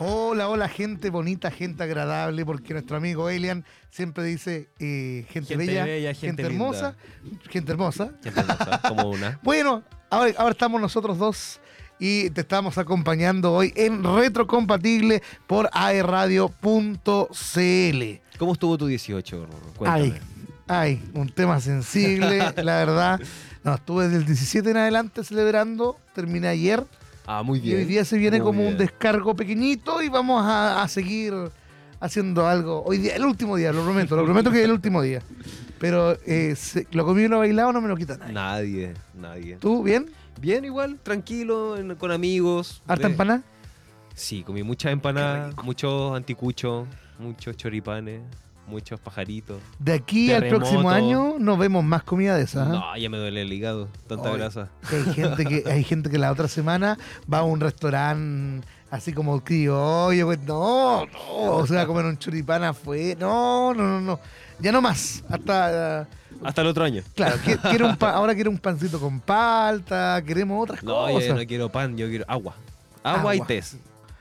Hola, hola, gente bonita, gente agradable, porque nuestro amigo Elian siempre dice eh, gente, Gente bella, bella, gente, gente hermosa, gente hermosa. Siempre pasa, como una. Bueno, ahora, ahora estamos nosotros dos y te estamos acompañando hoy en Retrocompatible por aerradio.cl. ¿Cómo estuvo tu 18, Rorro? Ay, Cuéntame. ay, un tema sensible, la verdad. No, estuve desde el 17 en adelante celebrando, terminé ayer. Ah, muy Y bien. hoy día se viene Muy como un descargo pequeñito y vamos a, a seguir haciendo algo. Hoy día, el último día, lo prometo, lo prometo que es el último día. Pero eh, se- lo comido y lo bailado no me lo quita nadie. Nadie, nadie. ¿Tú bien? Bien, igual, tranquilo, en- con amigos. ¿Harta empanada? Sí, comí muchas empanadas, muchos anticuchos, muchos choripanes, muchos pajaritos. De aquí al próximo año no vemos más comida de esas. ¿ah? No, ya me duele el hígado, tanta grasa. Que Hay gente que hay gente que la otra semana va a un restaurante así como criollo, pues, no, no, o sea, comer un choripán fue, no, no, no, no, ya no más, hasta, eh, Hasta el otro año. claro, qui- quiero un pa- ahora quiero un pancito con palta, queremos otras No, cosas. yo no quiero pan, yo quiero agua. Agua, y Agua. té.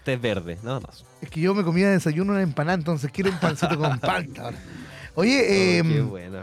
Té verde, nada más. Es que yo me comía de desayuno una empanada, entonces quiero un pancito con palta ahora. Oye, Oh, eh, qué buena.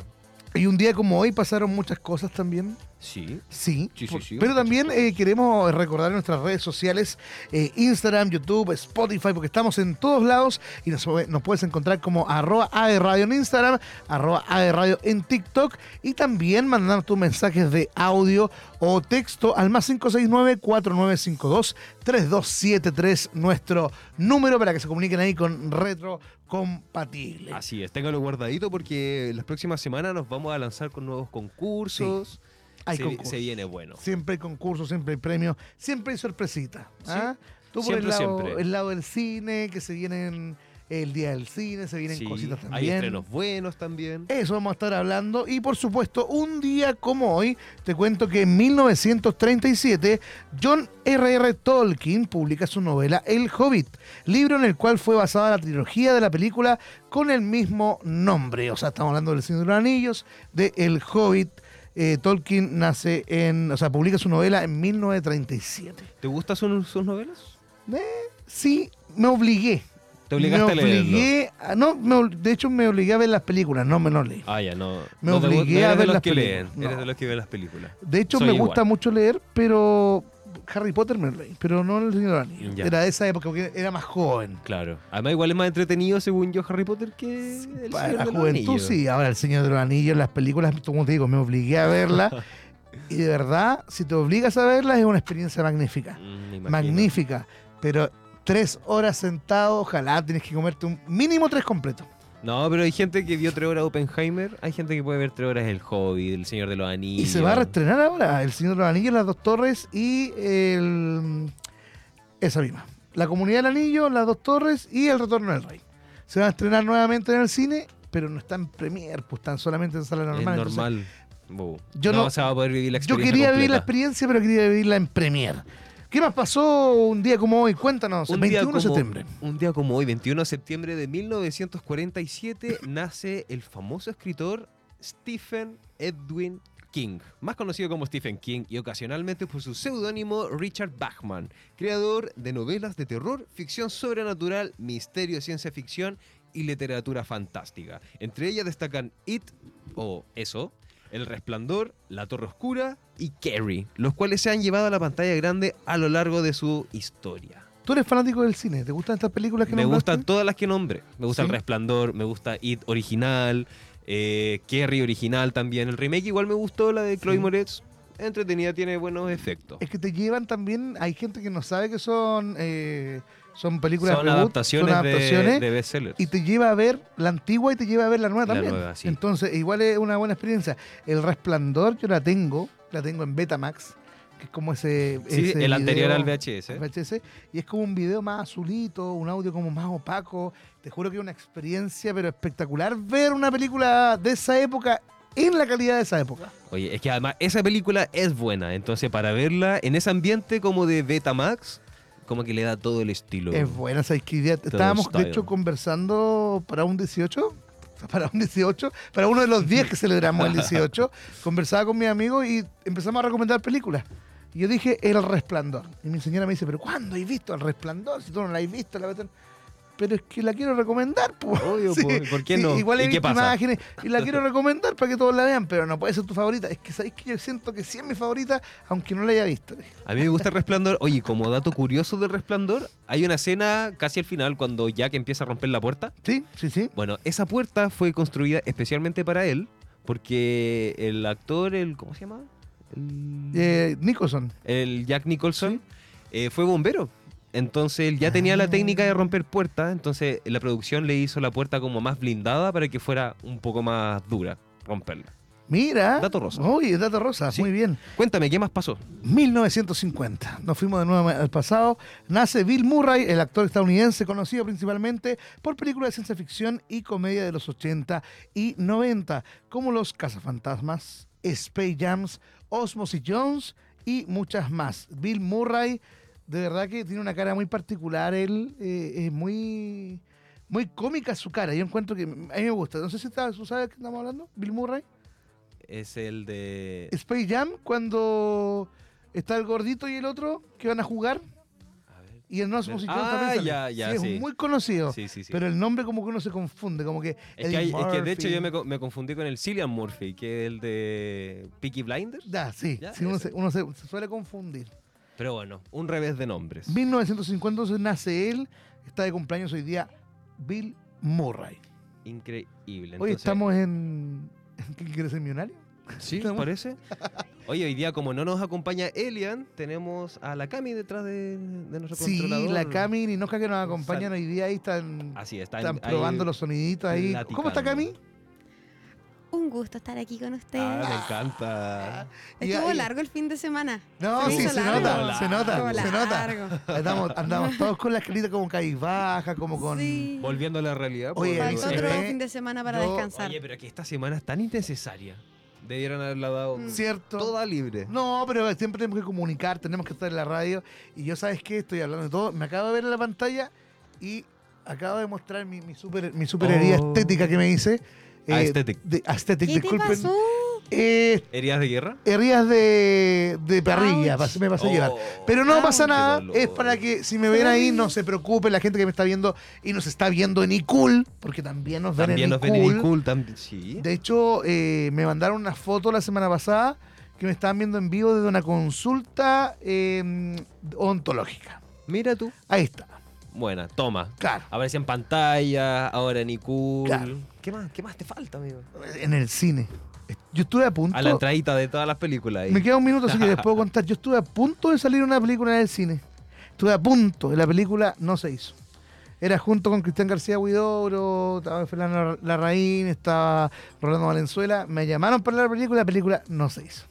y un día como hoy pasaron muchas cosas también. Sí. Sí, Sí, sí, pero también eh, queremos recordar nuestras redes sociales, eh, Instagram, YouTube, Spotify, porque estamos en todos lados y nos, nos puedes encontrar como arroba Radio en Instagram, arroba Radio en TikTok y también mandando tus mensajes de audio o texto al más 569-4952-3273, nuestro número para que se comuniquen ahí con Retro Compatible. Así es, téngalo guardadito porque las próximas semanas nos vamos a lanzar con nuevos concursos. Hay se, viene bueno. Siempre hay concursos, siempre hay premios, siempre hay sorpresita. ¿ah? Tú por el siempre, lado, siempre. el lado del cine, que se vienen el día del cine, se vienen Sí, cositas hay también. estrenos buenos también. Eso vamos a estar hablando. Y por supuesto, un día como hoy, te cuento que en 1937, John R.R. Tolkien publica su novela El Hobbit, libro en el cual fue basada la trilogía de la película con el mismo nombre. O sea, estamos hablando del Señor de los Anillos, de El Hobbit. Eh, Tolkien nace en, o sea, publica su novela en 1937. ¿Te gustan sus, sus novelas? Eh, sí, me obligué. ¿Te obligaste me a obligué a- no, me de hecho me obligué a ver las películas, no me lo leí. Ah, ya, no. Me no obligué no a ver las que películas, leen, no. eres de los que ven las películas. De hecho, Soy me igual. gusta mucho leer, pero Harry Potter pero no el Señor de los Anillos. Ya. Era de esa época, porque era más joven. Claro. Además, igual es más entretenido, según yo, Harry Potter que el Para Señor la de los juventud, Anillos. sí. Ahora, el Señor de los Anillos, las películas, como te digo, me obligué a verlas. y de verdad, si te obligas a verlas, es una experiencia magnífica. Mm. Magnífica. Pero tres horas sentado, ojalá tienes que comerte un mínimo tres completos. No, pero hay gente que vio tres horas Oppenheimer, hay gente que puede ver tres horas El Hobbit, El Señor de los Anillos. Y se va a reestrenar ahora El Señor de los Anillos, Las Dos Torres y el... esa misma. La Comunidad del Anillo, Las Dos Torres y El Retorno del Rey. Se van a estrenar nuevamente en el cine, pero no están en premier, pues están solamente en sala Es normal. Entonces, normal. Yo no, no- se va a poder vivir la yo experiencia quería vivir la experiencia, pero quería vivirla en premier. ¿Qué más pasó un día como hoy? Cuéntanos, Un día 21 de septiembre. Un día como hoy, 21 de septiembre de 1947, nace el famoso escritor Stephen Edwin King, más conocido como Stephen King y ocasionalmente por su seudónimo Richard Bachman, creador de novelas de terror, ficción sobrenatural, misterio, ciencia ficción y literatura fantástica. Entre ellas destacan It o Eso, El Resplandor, La Torre Oscura y Carrie, los cuales se han llevado a la pantalla grande a lo largo de su historia. ¿Tú eres fanático del cine? ¿Te gustan estas películas que Me nombraste? gustan todas las que nombre. Me gusta ¿Sí? El Resplandor, me gusta It original, eh, Kerry original también. El remake igual me gustó, la de Chloe Sí. Moretz. Entretenida, tiene buenos efectos. Es que te llevan también, hay gente que no sabe que son, eh, son películas Son reboot, adaptaciones, son adaptaciones de, de bestsellers. y te lleva a ver la antigua y te lleva a ver la nueva La también. nueva, sí. Entonces, igual es una buena experiencia. El Resplandor yo la tengo, la tengo en Betamax, que es como ese... Sí, ese el anterior video- al VHS. VHS, y es como un video más azulito, un audio como más opaco. Te juro que es una experiencia, pero espectacular ver una película de esa época en la calidad de esa época. Oye, es que además esa película es buena. Entonces, para verla en ese ambiente como de Betamax, como que le da todo el estilo. Es buena esa idea. Estábamos, de hecho, conversando para un 18. Para un 18, para uno de los días que celebramos el 18, conversaba con mi amigo y empezamos a recomendar películas. Y yo dije El Resplandor. Y mi señora me dice, ¿pero cuándo has visto El Resplandor? Si tú no la has visto, la cuestión- Pero es que la quiero recomendar, pues. Obvio, po, ¿por qué no? Igual he ¿Y qué visto pasa? imágenes y la quiero recomendar para que todos la vean, pero no puede ser tu favorita. Es que sabéis que yo siento que sí es mi favorita, aunque no la haya visto. A mí me gusta el resplandor. Oye, como dato curioso del resplandor, hay una escena casi al final cuando Jack empieza a romper la puerta. Sí, sí, sí. Bueno, esa puerta fue construida especialmente para él, porque el actor, el ¿cómo se llama? El, Eh, Nicholson. el Jack Nicholson eh, fue bombero. Entonces él ya tenía la Ah. técnica de romper puertas, entonces la producción le hizo la puerta como más blindada para que fuera un poco más dura romperla. Mira. Dato rosa. Oye, dato rosa, Sí. muy bien. Cuéntame, ¿qué más pasó? 1950. Nos fuimos de nuevo al pasado. Nace Bill Murray, el actor estadounidense conocido principalmente por películas de ciencia ficción y comedia de los 80 y 90, como Los Cazafantasmas, Space Jams, Osmosis Jones y muchas más. Bill Murray, de verdad que tiene una cara muy particular. Él eh, es muy, muy cómica su cara. Yo encuentro que a mí me gusta. No sé si está- tú sabes de qué estamos hablando, Bill Murray. Es el de... Space Jam, cuando está el gordito y el otro que van a jugar. A ver. Y el Nos Music Jones Ah, ya, ya, Sí, sí. Es muy conocido. Sí, sí, sí. Pero el nombre como que uno se confunde, como que... Es que, Eddie hay- es que de hecho yo me, me confundí con el Cillian Murphy, que es el de Peaky Blinders. Ya, sí, Ya, sí, uno, ese. se, uno se- se suele confundir. Pero bueno, un revés de nombres. 1950 entonces nace él, está de cumpleaños hoy día Bill Murray. Increíble. Hoy Entonces, estamos en... ¿en ¿Quién quiere ser millonario? Sí, estamos- parece. Oye, hoy día como no nos acompaña Elian, tenemos a la Cami detrás de, de nuestro Sí, controlador. la Cami y Ninoja que nos Sal- acompañan hoy día ahí están, Así está. están ahí- probando los soniditos ahí. ¿Cómo está Cami? Un gusto estar aquí con ustedes. Ah, me encanta. Y- Estuvo y- largo el fin de semana. No, Se sí, se largo. nota, se nota, se nota. Andamos, andamos todos con la carita como baja, como con... Sí. Volviendo a la realidad. Oye, pues, Faltó se otro fin de semana para descansar. Oye, pero que esta semana es tan innecesaria. Debieron haberla dado Mm. ¿Cierto? toda libre. No, pero siempre tenemos que comunicar, tenemos que estar en la radio. Y yo, ¿sabes qué? Estoy hablando de todo. Me acabo de ver en la pantalla y acabo de mostrar mi, mi super, mi super herida Oh. estética que me hice. Aesthetic. De, aesthetic, ¿Qué te disculpen. pasó? Eh, ¿Heridas de guerra? heridas de, de parrilla, Ouch. pas- me pasé a llevar. Oh, Pero no Ouch. pasa nada, es para que si me ven ahí no se preocupen la gente que me está viendo y nos está viendo en iCool, porque también nos ven También en nos ven en iCool. iCool, también. Sí. De hecho, eh, me mandaron una foto la semana pasada que me estaban viendo en vivo desde una consulta eh, ontológica. Mira tú. Ahí está, Buena, toma. claro. Aparece en pantalla, ahora en iCool. Claro. ¿Qué más? ¿Qué más te falta, amigo? En el cine. Yo estuve a punto. A la entradita de todas las películas ahí. Me queda un minuto, así que les puedo contar. Yo estuve a punto de salir una película en el cine. Estuve a punto y la película no se hizo. Era junto con Cristian García Huidobro, estaba Fernando Larraín, estaba Rolando Valenzuela. Me llamaron para la película y la película no se hizo.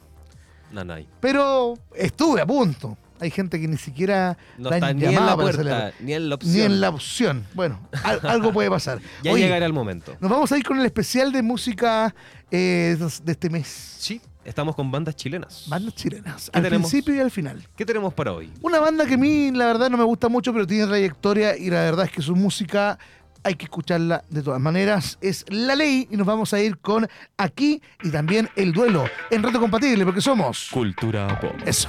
Nanay. Pero estuve a punto. Hay gente que ni siquiera No la han está ni en la puerta, ni en la opción. ni en la opción. Bueno, al- algo puede pasar. Ya Oye, llegará el momento. nos vamos a ir con el especial de música eh, de este mes. Sí, estamos con bandas chilenas. Bandas chilenas. ¿Qué Al tenemos? principio y al final. ¿Qué tenemos para hoy? Una banda que a mí la verdad no me gusta mucho, pero tiene trayectoria y la verdad es que su música hay que escucarla de todas maneras. Es La Ley y nos vamos a ir con Aquí y también El Duelo en Reto Compatible porque somos... Cultura pop. Eso.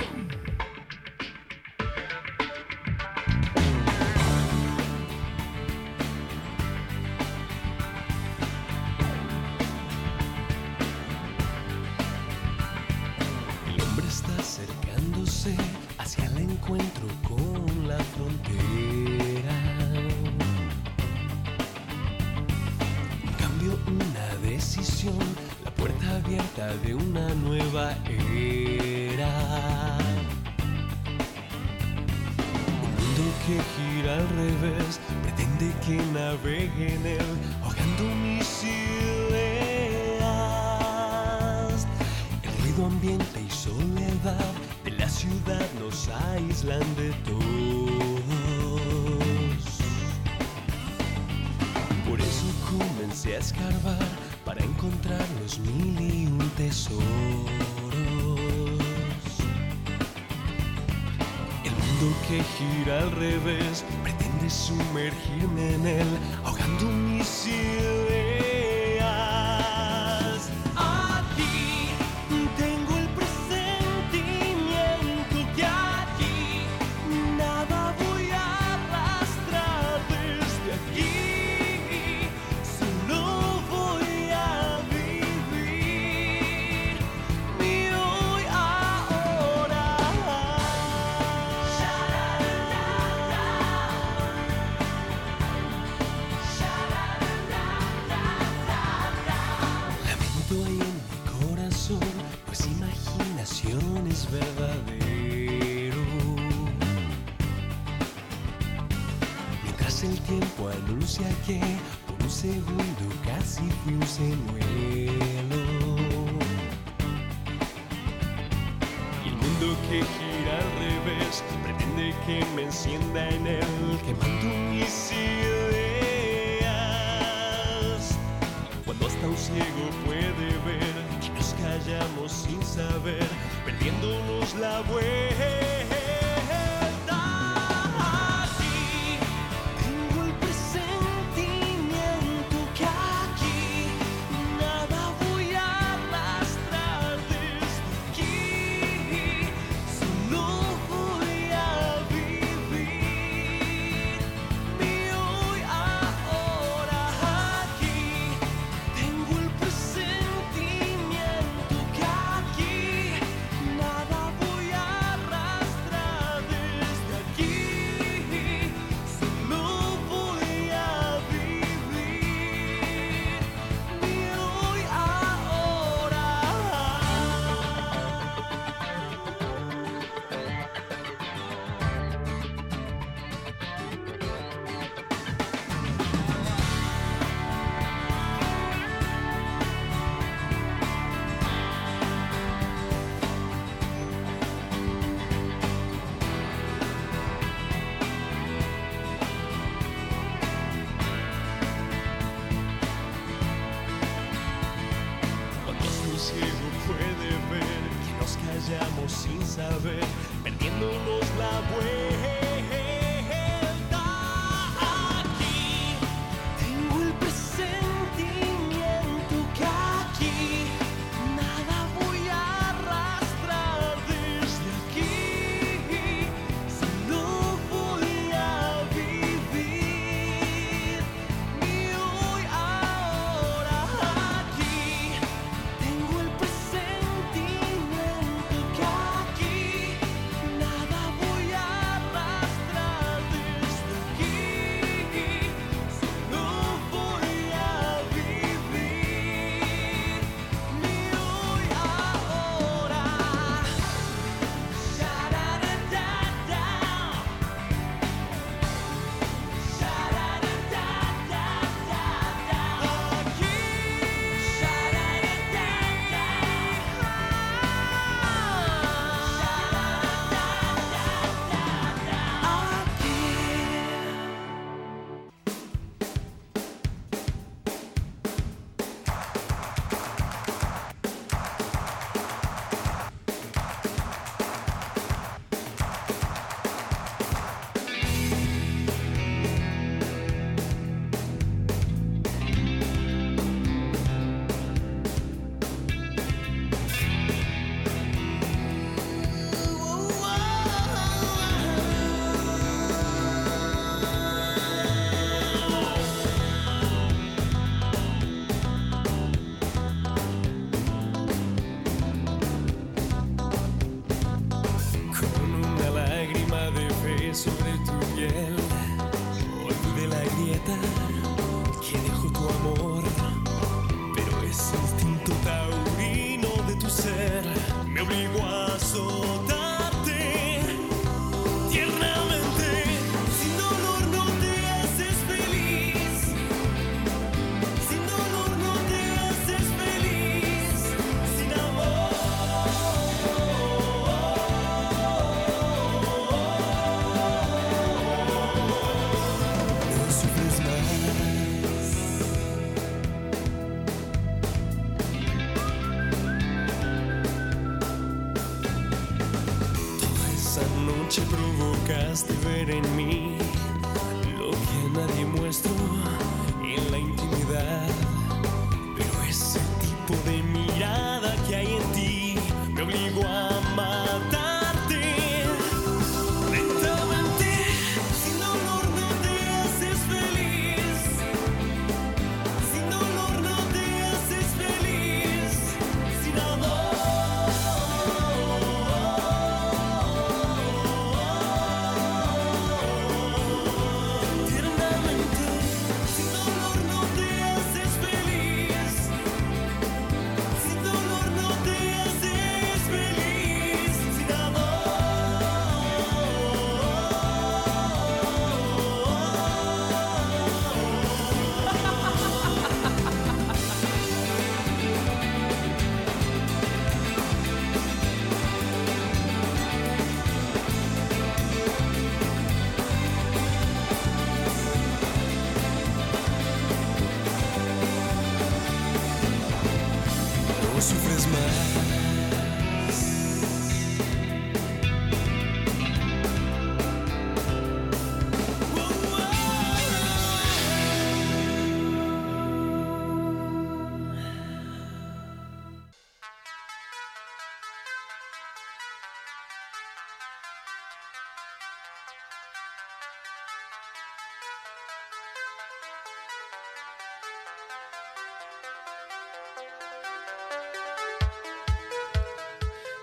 Abierta de una nueva era. Un mundo que gira al revés, pretende que navegue en él, ahogando mis ideas. El ruido ambiente y soledad de la ciudad nos aíslan de todos. Por eso comencé a escarbar para encontrar los mil y un tesoros. El mundo que gira al revés pretende sumergirme en él, ahogando mis ideas. Pasa el tiempo anuncia que por un segundo casi fui un señuelo. Y el mundo que gira al revés pretende que me encienda en él, quemando mis ideas. Cuando hasta un ciego puede ver, nos callamos sin saber, perdiéndonos la vuelta.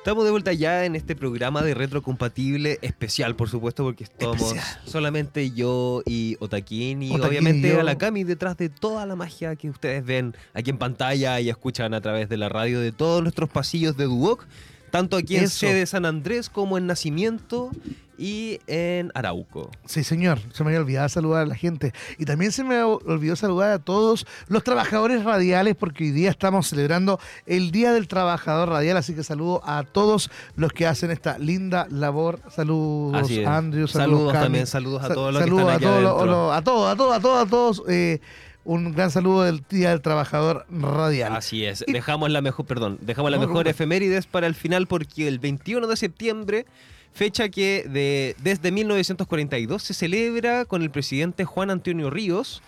Estamos de vuelta ya en este programa de retrocompatible especial, por supuesto, porque estamos Especial. solamente yo y Otaquín y Otaquín obviamente y a la Cami detrás de toda la magia que ustedes ven aquí en pantalla y escuchan a través de la radio de todos nuestros pasillos de Duoc, tanto aquí en sede San Andrés como en Nacimiento y en Arauco. Sí, señor. Se me había olvidado saludar a la gente. Y también se me olvidó saludar a todos los trabajadores radiales, porque hoy día estamos celebrando el Día del Trabajador Radial. Así que saludo a todos los que hacen esta linda labor. Saludos. Andrew. Saludos, Saludos también, saludos a todos los que saludos están a aquí todos, a todos, a todos, a todos, a todos. eh, un gran saludo del Día del Trabajador Radial. Así es. Y- Dejamos la mejor, perdón, dejamos la No, mejor no. efemérides para el final porque el 21 de septiembre, fecha que de, desde 1942 se celebra con el presidente Juan Antonio Ríos,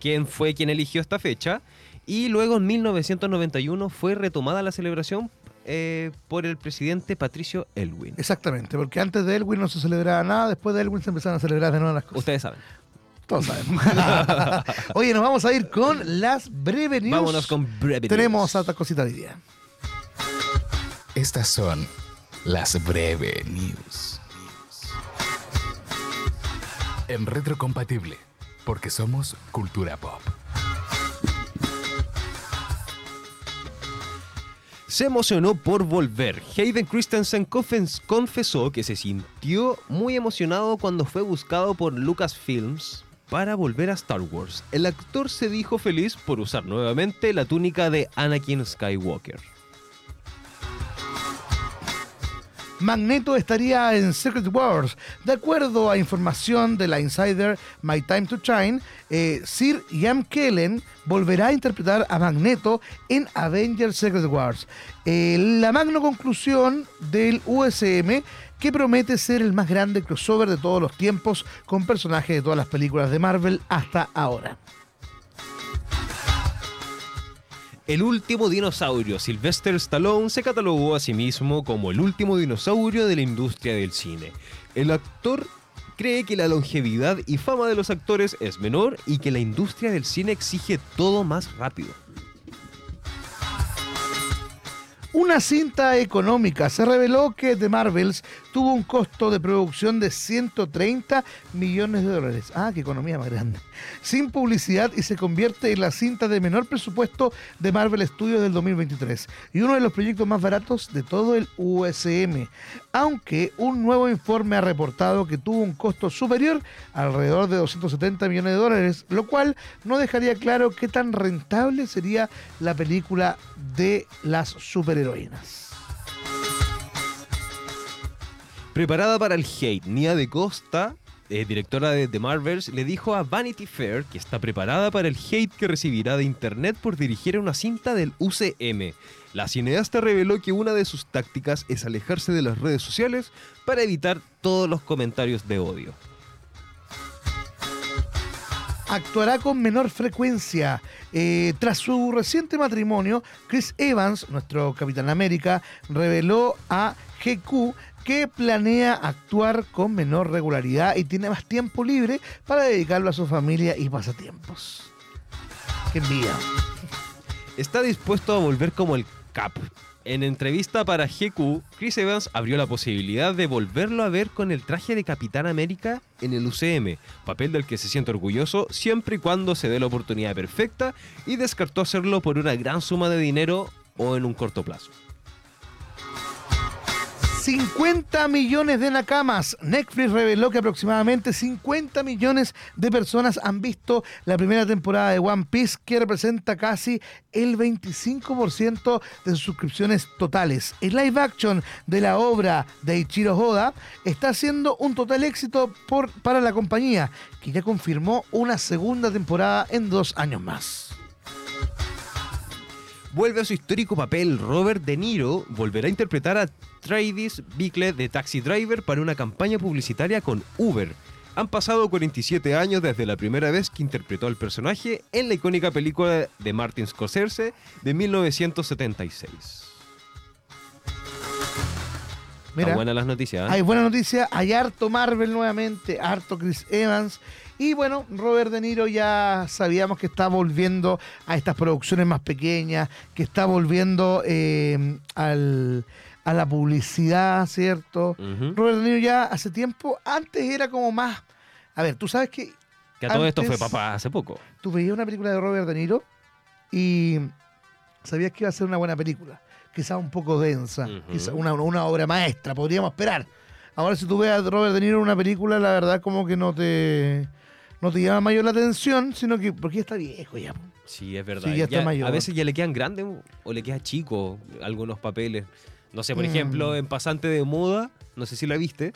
quien fue quien eligió esta fecha, y luego en 1991 fue retomada la celebración eh, por el presidente Patricio Elwin. Exactamente, porque antes de Elwin no se celebraba nada, después de Elwin se empezaron a celebrar de nuevo las cosas. Ustedes saben. Todos sabemos. Oye, nos vamos a ir con las breve news. Vámonos con breve Tenemos news. otra cosita hoy día. Estas son las breve news. En retrocompatible, porque somos cultura pop. se emocionó por volver. Hayden Christensen confes- confesó que se sintió muy emocionado cuando fue buscado por Lucasfilms para volver a Star Wars. El actor se dijo feliz por usar nuevamente la túnica de Anakin Skywalker. Magneto estaría en Secret Wars. De acuerdo a información de la insider My Time to Shine, eh, Sir Ian Kellen volverá a interpretar a Magneto en Avengers Secret Wars. Eh, la magno conclusión del USM que promete ser el más grande crossover de todos los tiempos con personajes de todas las películas de Marvel hasta ahora. El último dinosaurio, Sylvester Stallone, se catalogó a sí mismo como el último dinosaurio de la industria del cine. El actor cree que la longevidad y fama de los actores es menor y que la industria del cine exige todo más rápido. Una cinta económica. Se reveló que The Marvels tuvo un costo de producción de 130 millones de dólares. Ah, qué economía más grande. Sin publicidad y se convierte en la cinta de menor presupuesto de Marvel Studios del 2023 y uno de los proyectos más baratos de todo el USM. Aunque un nuevo informe ha reportado que tuvo un costo superior, alrededor de 270 millones de dólares, lo cual no dejaría claro qué tan rentable sería la película de las superheroínas. Preparada para el hate, Nia de Costa, eh, directora de The Marvels, le dijo a Vanity Fair que está preparada para el hate que recibirá de internet por dirigir una cinta del UCM. La cineasta reveló que una de sus tácticas es alejarse de las redes sociales para evitar todos los comentarios de odio. Actuará con menor frecuencia. Eh, tras su reciente matrimonio, Chris Evans, nuestro Capitán América, reveló a GQ que planea actuar con menor regularidad y tiene más tiempo libre para dedicarlo a su familia y pasatiempos. Qué envidia. Está dispuesto a volver como el En entrevista para GQ, Chris Evans abrió la posibilidad de volverlo a ver con el traje de Capitán América en el UCM, papel del que se siente orgulloso siempre y cuando se dé la oportunidad perfecta y descartó hacerlo por una gran suma de dinero o en un corto plazo. 50 millones de nakamas. Netflix reveló que aproximadamente 50 millones de personas han visto la primera temporada de One Piece, que representa casi el 25% de sus suscripciones totales. El live action de la obra de Ichiro Oda está siendo un total éxito para la compañía, que ya confirmó una segunda temporada en dos años más. Vuelve a su histórico papel, Robert De Niro volverá a interpretar a Travis Bickle de Taxi Driver para una campaña publicitaria con Uber. Han pasado 47 años desde la primera vez que interpretó al personaje en la icónica película de Martin Scorsese de 1976. Mira. Están buenas las noticias. ¿eh? Hay buena noticia, hay harto Marvel nuevamente, harto Chris Evans. Y bueno, Robert De Niro ya sabíamos que está volviendo a estas producciones más pequeñas, que está volviendo eh, al, a la publicidad, ¿cierto? Robert De Niro ya hace tiempo, antes era como más... A ver, tú sabes que Que a todo esto fue papá hace poco. tú veías una película de Robert De Niro y sabías que iba a ser una buena película, quizá un poco densa, quizá una, una obra maestra, podríamos esperar. Ahora si tú ves a Robert De Niro en una película, la verdad como que no te no te llama mayor la atención, sino que porque ya está viejo ya. Sí, es verdad. Sí, ya está mayor. A veces ya le quedan grandes o le queda chico algunos papeles. No sé, por Mm. ejemplo, en Pasante de Moda, no sé si la viste,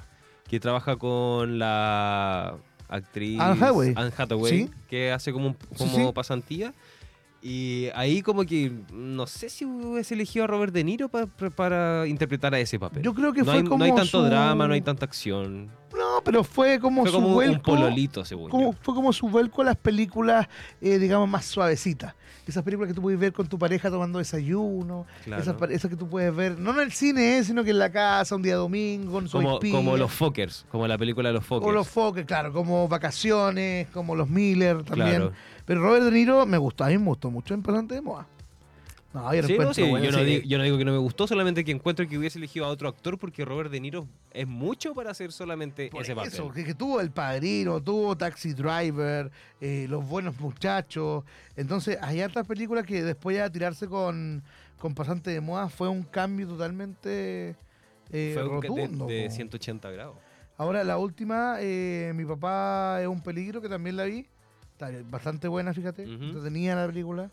que trabaja con la actriz Anne Hathaway. Anne Hathaway, Sí. que hace como, Sí, como sí. pasantía. Y ahí como que no sé si hubiese elegido a Robert De Niro pa- pa- para interpretar a ese papel. Yo creo que no, fue hay, como no hay tanto su- drama, no hay tanta acción. No, pero fue como Fue su como un vuelco. pololito, según como- yo. fue como su vuelco a las películas, eh, digamos, más suavecitas. Esas películas que tú puedes ver con tu pareja tomando desayuno. Claro. Esas, que tú puedes ver, no en el cine, eh, sino que en la casa, un día domingo, en su Como, como los Fockers, como la película de los Fockers. O los Fokker, claro, como Vacaciones, como los Miller también. Claro. Pero Robert De Niro me gustó, a mí me gustó mucho en Pasante de Moda. No, yo Sí, no, sí, bueno, yo, no digo, yo no digo que no me gustó, solamente que encuentro que hubiese elegido a otro actor porque Robert De Niro es mucho para hacer solamente Por ese papel. eso, que, que tuvo El Padrino, tuvo Taxi Driver, eh, Los Buenos Muchachos. Entonces, hay hartas películas que después ya de tirarse con, con Pasante de Moda fue un cambio totalmente eh, Fue un- de, rotundo. de po. 180 grados. Ahora, la última, eh, Mi Papá es un peligro, que también la vi. Está bastante buena, fíjate. Ujú. Entretenida la película.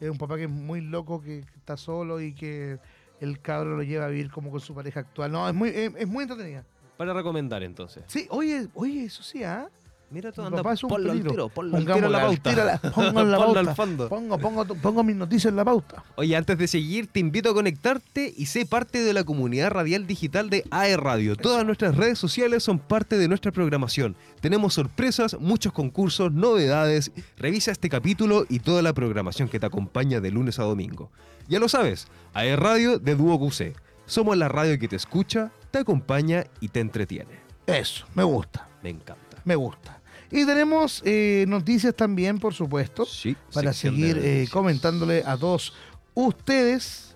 Es un papá que es muy loco, que, que está solo y que el cabro lo lleva a vivir como con su pareja actual. No, es muy, es, es muy entretenida. Para recomendar entonces. Sí, oye, oye, eso sí, ¿ah? Mira Mi anda, papá es un ponlo al tiro, ponlo al tiro en la pauta. la- pongo en la pauta. al fondo. Pongo, pongo, pongo mis noticias en la pauta. Oye, antes de seguir, te invito a conectarte y sé parte de la comunidad radial digital de AE Radio. Todas nuestras redes sociales son parte de nuestra programación. Tenemos sorpresas, muchos concursos, novedades. Revisa este capítulo y toda la programación que te acompaña de lunes a domingo. Ya lo sabes, AE Radio de Duo QC. Somos la radio que te escucha, te acompaña y te entretiene. Eso, me gusta, Me encanta. Me gusta. Y tenemos eh, noticias también, por supuesto, Sí, para seguir eh, comentándole a todos ustedes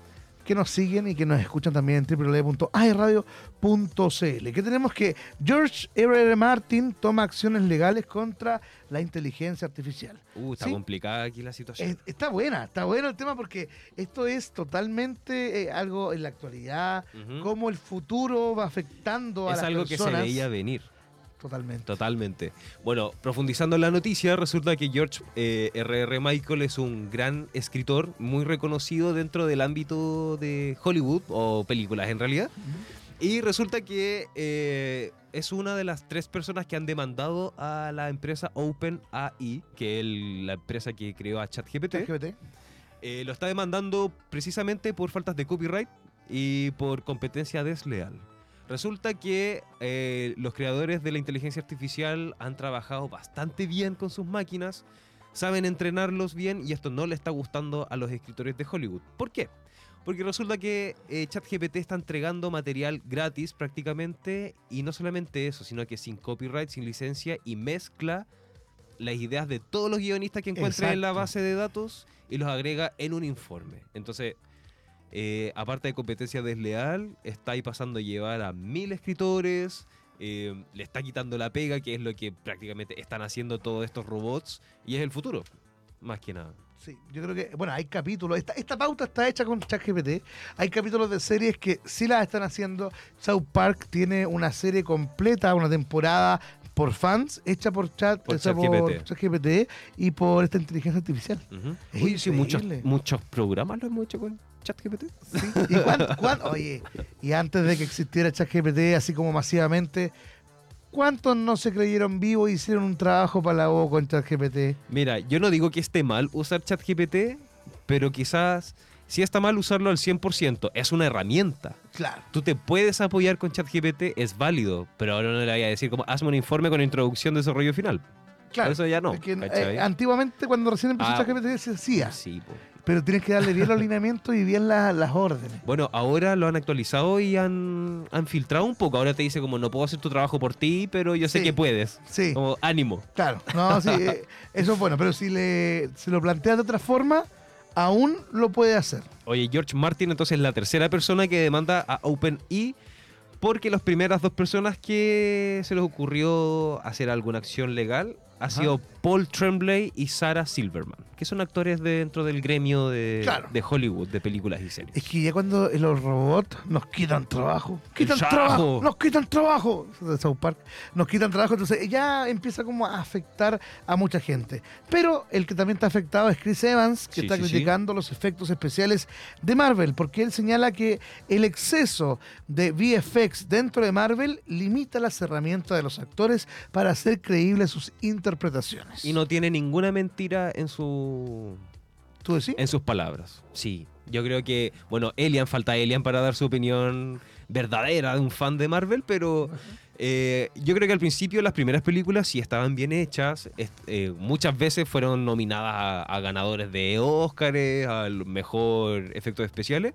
que nos siguen y que nos escuchan también en www.airradio.cl. Que tenemos que George R. R. Martin toma acciones legales contra la inteligencia artificial. Uh, está Sí. complicada aquí la situación. Es- está buena, está bueno el tema porque esto es totalmente eh, algo en la actualidad, Ujú. cómo el futuro va afectando a es las algo que se personas. veía venir. Totalmente. Totalmente. Bueno, profundizando en la noticia, resulta que George eh, R.R. Michael es un gran escritor, muy reconocido dentro del ámbito de Hollywood, o películas en realidad. Y resulta que eh, es una de las tres personas que han demandado a la empresa OpenAI, que es la empresa que creó a ChatGPT. LGBT. Eh, lo está demandando precisamente por faltas de copyright y por competencia desleal. Resulta que eh, los creadores de la inteligencia artificial han trabajado bastante bien con sus máquinas, saben entrenarlos bien y esto no le está gustando a los escritores de Hollywood. ¿Por qué? Porque resulta que eh, ChatGPT está entregando material gratis prácticamente y no solamente eso, sino que sin copyright, sin licencia y mezcla las ideas de todos los guionistas que encuentre en la base de datos y los agrega en un informe. Entonces, eh, aparte de competencia desleal, está ahí pasando a llevar a mil escritores, eh, le está quitando la pega, que es lo que prácticamente están haciendo todos estos robots, y es el futuro, más que nada. Sí, yo creo que, bueno, hay capítulos. Esta, esta pauta está hecha con ChatGPT. Hay capítulos de series que sí las están haciendo. South Park tiene una serie completa, una temporada por fans, hecha por Chat, Por ChatGPT. por ChatGPT y por esta inteligencia artificial. Sí, muchos, muchos programas lo hemos hecho con ChatGPT. ¿Y cuánto, cuánto- Oye, y antes de que existiera ChatGPT así como masivamente, ¿cuántos no se creyeron vivos y hicieron un trabajo para la O con ChatGPT? Mira, yo no digo que esté mal usar ChatGPT, pero quizás si está mal usarlo al 100%, es una herramienta. Claro. Tú te puedes apoyar con ChatGPT, es válido, pero ahora no le voy a decir como hazme un informe con introducción, desarrollo final. Claro. Eso ya no. Es que, eh, antiguamente, cuando recién empezó Ah. ChatGPT, se hacía. Sí, po. Pero tienes que darle bien los lineamientos y bien la- las órdenes. Bueno, ahora lo han actualizado y han, han filtrado un poco. Ahora te dice como no puedo hacer tu trabajo por ti, pero yo sé Sí. que puedes. Sí, Como ánimo. claro. No, sí, eh, eso es bueno. Pero si le, se lo planteas de otra forma, aún lo puede hacer. Oye, George Martin entonces es la tercera persona que demanda a OpenE porque las primeras dos personas que se les ocurrió hacer alguna acción legal ha sido Paul Tremblay y Sarah Silverman, que son actores dentro del gremio de, Claro. de Hollywood, de películas y series. Es que ya cuando los robots nos quitan trabajo, quitan trabajo. nos quitan trabajo, de South Park, nos quitan trabajo, entonces ya empieza como a afectar a mucha gente. Pero el que también está afectado es Chris Evans, que Sí, está sí, sí. criticando los efectos especiales de Marvel, porque él señala que el exceso de VFX dentro de Marvel limita las herramientas de los actores para hacer creíbles sus interpretaciones. Y no tiene ninguna mentira en su ¿Tú decís? en sus palabras. Sí, yo creo que, bueno, Elian, falta Elian para dar su opinión verdadera de un fan de Marvel, pero eh, yo creo que al principio las primeras películas sí estaban bien hechas, eh, muchas veces fueron nominadas a, a ganadores de Óscares, al mejor efectos especiales,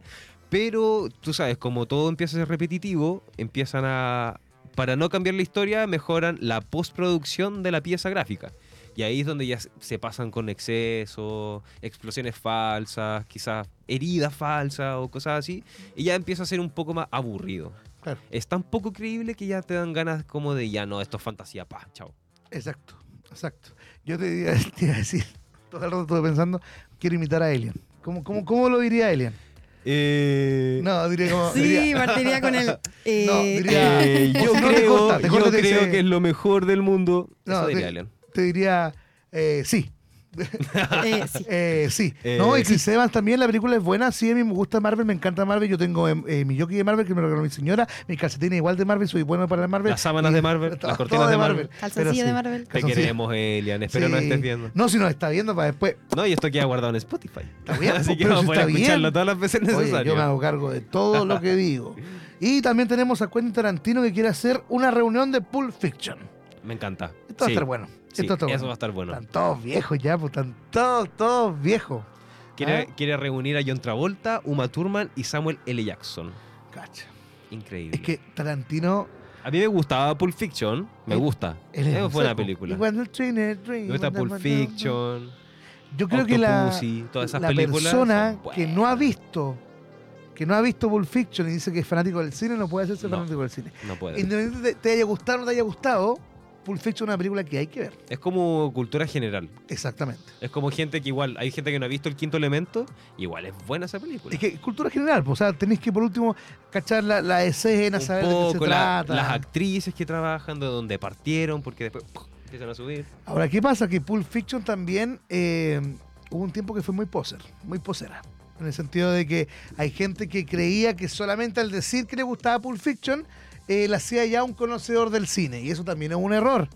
pero tú sabes, como todo empieza a ser repetitivo, empiezan a... Para no cambiar la historia, mejoran la postproducción de la pieza gráfica. Y ahí es donde ya se- pasan con exceso, explosiones falsas, quizás heridas falsas o cosas así. Y ya empieza a ser un poco más aburrido. Claro. Es tan poco creíble que ya te dan ganas como de ya no, esto es fantasía, pa, chao. Exacto, exacto. Yo te iba, te iba a decir, todo el rato estuve pensando, quiero imitar a Alien. ¿Cómo, cómo, cómo lo diría Alien? Eh, No, diría como... Sí, diría- partiría con el. eh, No, diría- eh, yo te creo, corta, te yo creo que es lo mejor del mundo. No, Eso diría te- Alien. te diría, eh, sí, eh, sí. eh, sí. Eh, no, y Chris Evans también, la película es buena, sí, a mí me gusta Marvel, me encanta Marvel, yo tengo eh, eh, mi jockey de Marvel que me lo regaló mi señora, mi calcetín igual de Marvel, soy bueno para la Marvel. Las sábanas y- de Marvel, las cortinas de Marvel. Calzoncillo de sí, Marvel. Te calzoncillo. queremos, Elian. Espero no Sí. estés viendo. No, si nos está viendo para después. No, y esto queda guardado en Spotify. Está bien, Así que pero vamos a poder está bien. escucharlo todas las veces Oye, necesarias. yo me hago cargo de todo lo que digo. Y también tenemos a Quentin Tarantino que quiere hacer una reunión de Pulp Fiction. Me encanta. Esto va a Sí, estar bueno. Sí, Esto está eso bueno. va a estar bueno. Están todos viejos ya, pues están todos, todos viejos. Quiere, ¿Ah? quiere reunir a John Travolta, Uma Thurman y Samuel L. Jackson. Cacha. Increíble. Es que Tarantino. A mí me gustaba Pulp Fiction. Me Él- gusta. es un una buena película. Me gusta Pulp Fiction. Yo creo que la, todas esas la películas persona son que no ha visto que no ha visto Pulp Fiction y dice que es fanático del cine no puede hacerse No. fanático del cine. No puede. Independientemente de te haya gustado o no te haya gustado, Pulp Fiction es una película que hay que ver. Es como cultura general. Exactamente. Es como gente que igual, hay gente que no ha visto el quinto elemento, igual es buena esa película. Es que cultura general, pues, o sea, tenéis que por último cachar la, la escena, un saber de qué se la- trata. las actrices que trabajan, de dónde partieron, porque después ¡pum! empiezan a subir. Ahora, ¿qué pasa? Que Pulp Fiction también eh, hubo un tiempo que fue muy poser, muy posera. En el sentido de que hay gente que creía que solamente al decir que le gustaba Pulp Fiction, eh, la hacía ya un conocedor del cine. Y eso también es un error.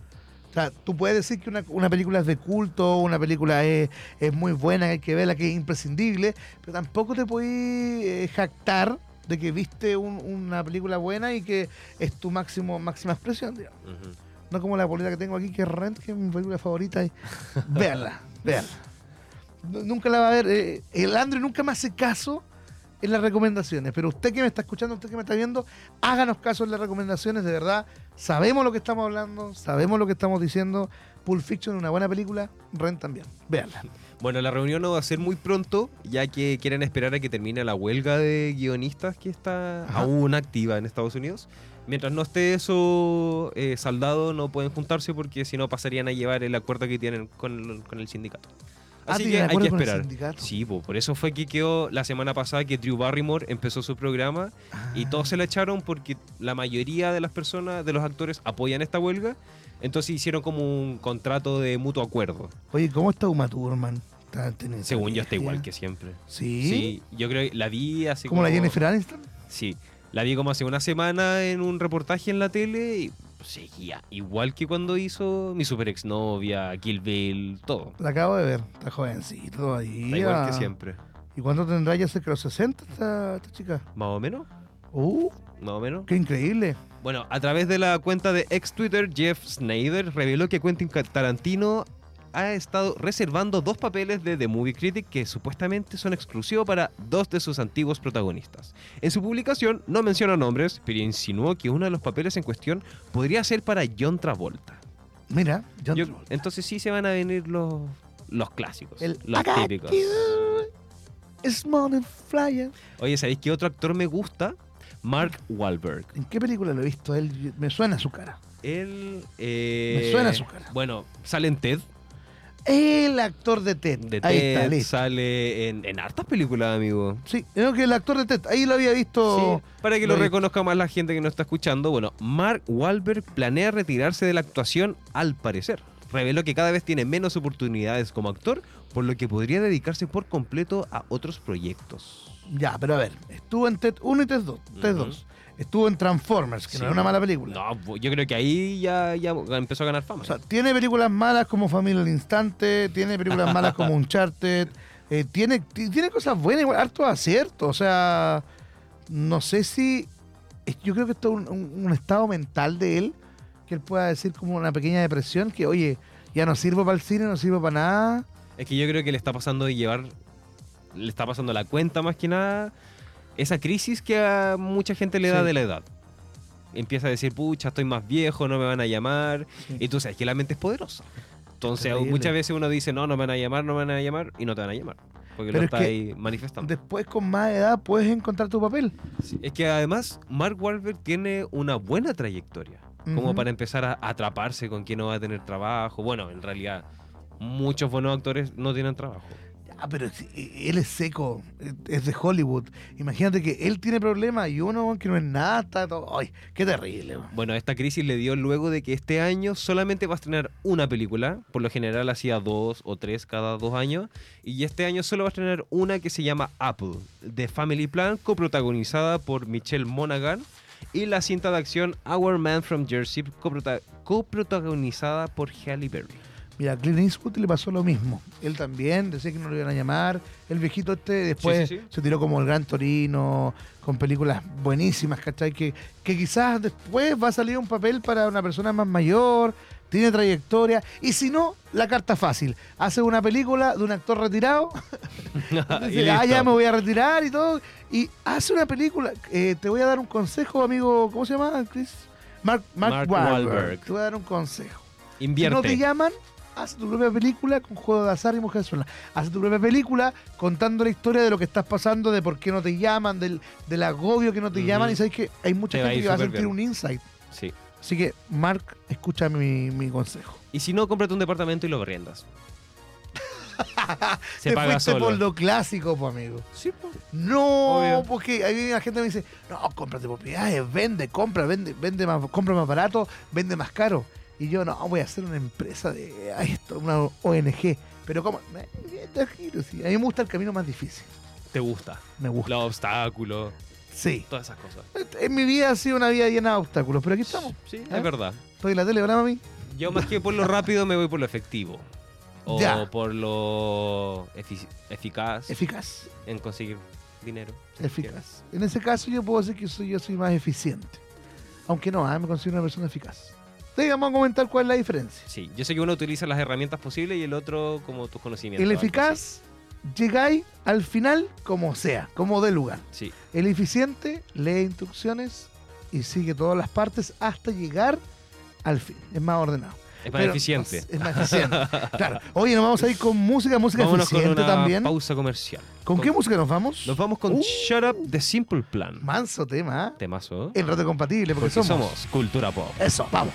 O sea, tú puedes decir que una, una película es de culto, una película es, es muy buena, hay que verla, que es imprescindible, pero tampoco te puedes eh, jactar de que viste un- una película buena y que es tu máximo máxima expresión, digamos. No como la boleta que tengo aquí, que es Rent, que es mi película favorita. Y... Véanla, véanla. Nu- Nunca la va a ver. eh, el Andrew nunca me hace caso en las recomendaciones. Pero usted que me está escuchando, usted que me está viendo, háganos caso en las recomendaciones. De verdad, sabemos lo que estamos hablando, sabemos lo que estamos diciendo. Pulp Fiction una buena película. Rent también. Véanla. Bueno, la reunión no va a ser muy pronto, ya que quieren esperar a que termine la huelga de guionistas que está Ajá. aún activa en Estados Unidos. Mientras no esté eso eh, saldado, no pueden juntarse porque si no pasarían a llevar el acuerdo que tienen con el, con el sindicato. Ah, Así ¿tienen que hay que esperar. Sí, po, por eso fue que quedó la semana pasada que Drew Barrymore empezó su programa y Ah. todos se la echaron porque la mayoría de las personas, de los actores, apoyan esta huelga. Entonces hicieron como un contrato de mutuo acuerdo. Oye, ¿cómo está Uma Thurman? Según yo está igual que siempre. ¿Sí? Sí, yo creo que la vi así ¿Como como... la Jennifer Aniston? Sí, la vi como hace una semana en un reportaje en la tele y seguía igual que cuando hizo mi super exnovia, Kill Bill, todo. La acabo de ver. Está jovencito todavía. Está igual que siempre. ¿Y cuánto tendrá ya cerca de los 60 esta, esta chica? Más o menos, ¡Uh! más o menos. ¡Qué increíble! Bueno, a través de la cuenta de ex Twitter, Jeff Snyder reveló que Quentin Tarantino ha estado reservando dos papeles de The Movie Critic que supuestamente son exclusivos para dos de sus antiguos protagonistas. En su publicación no menciona nombres, pero insinuó que uno de los papeles en cuestión podría ser para John Travolta. Mira, John Yo- Travolta. entonces sí se van a venir los, los clásicos, El los típicos. Flyer. Oye, ¿sabéis qué otro actor me gusta? Mark Wahlberg. ¿En qué película lo he visto? Él, me suena su cara. Él. eh, Me suena su cara. Bueno, sale en Ted. El actor de Ted. De Ahí Ted está, listo. sale en, en hartas películas, amigo. Sí, creo que el actor de Ted. Ahí lo había visto. Sí, para que lo, reconozca más la gente que nos está escuchando, bueno, Mark Wahlberg planea retirarse de la actuación al parecer. Reveló que cada vez tiene menos oportunidades como actor, por lo que podría dedicarse por completo a otros proyectos. Ya, pero a ver. Estuvo en Ted 1 y Ted 2. Ted Ujú. 2. Estuvo en Transformers, que Sí. no es una mala película. No, yo creo que ahí ya, ya empezó a ganar fama. O sea, tiene películas malas como Familia al Instante, tiene películas malas como Uncharted, eh, tiene, ti- tiene cosas buenas, igual, harto acierto. O sea, no sé si. Yo creo que esto es un, un- un estado mental de él, que él pueda decir como una pequeña depresión, que oye, ya no sirvo para el cine, no sirvo para nada. Es que yo creo que le está pasando de llevar, le está pasando la cuenta más que nada, esa crisis que a mucha gente le da Sí. de la edad. Empieza a decir, pucha, estoy más viejo, no me van a llamar. Sí. Y tú sabes que la mente es poderosa. Entonces muchas veces uno dice, no, no me van a llamar, no me van a llamar, y no te van a llamar. Porque Pero lo es está que ahí manifestando. Después, con más edad, puedes encontrar tu papel. Sí, Es que además Mark Wahlberg tiene una buena trayectoria. Como para empezar a atraparse con quién no va a tener trabajo. Bueno, en realidad, muchos buenos actores no tienen trabajo. Ah, pero si- él es seco, es de Hollywood. Imagínate que él tiene problemas y uno que no es nada, está todo. Ay, qué terrible. Bueno, esta crisis le dio luego de que este año solamente va a estrenar una película. Por lo general hacía dos o tres cada dos años. Y este año solo va a estrenar una que se llama Apple, de Family Plan, coprotagonizada por Michelle Monaghan. Y la cinta de acción Our Man from Jersey, coprota- coprotagonizada por Halle Berry. Mira, a Clint Eastwood le pasó lo mismo. Él también decía que no lo iban a llamar. El viejito este después Sí, sí, sí. se tiró como el Gran Torino, con películas buenísimas, ¿cachai? Que, que quizás después va a salir un papel para una persona más mayor, tiene trayectoria. Y si no, la carta fácil. Hace una película de un actor retirado. Y ah, ya me voy a retirar y todo. Y hace una película. Eh, te voy a dar un consejo, amigo. ¿Cómo se llama, Chris? Mark, Mark, Mark Wahlberg. Wahlberg. Te voy a dar un consejo. Si Invierte. no te llaman, haz tu propia película con juego de azar y mujer sola. Haz tu propia película contando la historia de lo que estás pasando, de por qué no te llaman, del, del agobio que no te llaman. Y sabes que hay mucha Te gente que va a sentir bien. un insight. Sí. Así que, Mark, escucha mi, mi consejo. Y si no, cómprate un departamento y lo arriendas. Se Te paga fuiste solo. por lo clásico, pues, amigo. Sí, po. No, Obvio. porque ahí la gente me dice, no, cómprate propiedades, vende, compra, vende, vende más, compra más barato, vende más caro. Y yo, no, voy a hacer una empresa de esto, una ONG. Pero como, eh, tranquilo, sí. A mí me gusta el camino más difícil. Te gusta. Me gusta. Los obstáculos, Sí. todas esas cosas. En mi vida ha sido una vida llena de obstáculos, pero aquí estamos. Sí, ¿Eh? es verdad. Estoy en la tele, ¿verdad, mami? Yo más que por lo rápido me voy por lo efectivo. O Ya. por lo eficaz Eficaz. en conseguir dinero. si. Eficaz. En ese caso yo puedo decir que soy, yo soy más eficiente. Aunque no, ah, me considero una persona eficaz. Entonces, vamos a comentar cuál es la diferencia. Sí, yo sé que uno utiliza las herramientas posibles y el otro como tus conocimientos. El eficaz, llegáis al final como sea, como dé lugar. Sí, El eficiente, lee instrucciones y sigue todas las partes hasta llegar al fin. Es más ordenado. es más Pero, eficiente. Es más eficiente. claro. Oye, nos vamos a ir con música, música Vámonos con eficiente una también. pausa comercial. ¿Con qué música nos vamos? Nos vamos con Uh. Shut Up The Simple Plan. Manso tema, ¿eh? Temazo. En rato compatible, porque, Porque somos. somos Cultura Pop. Eso, vamos.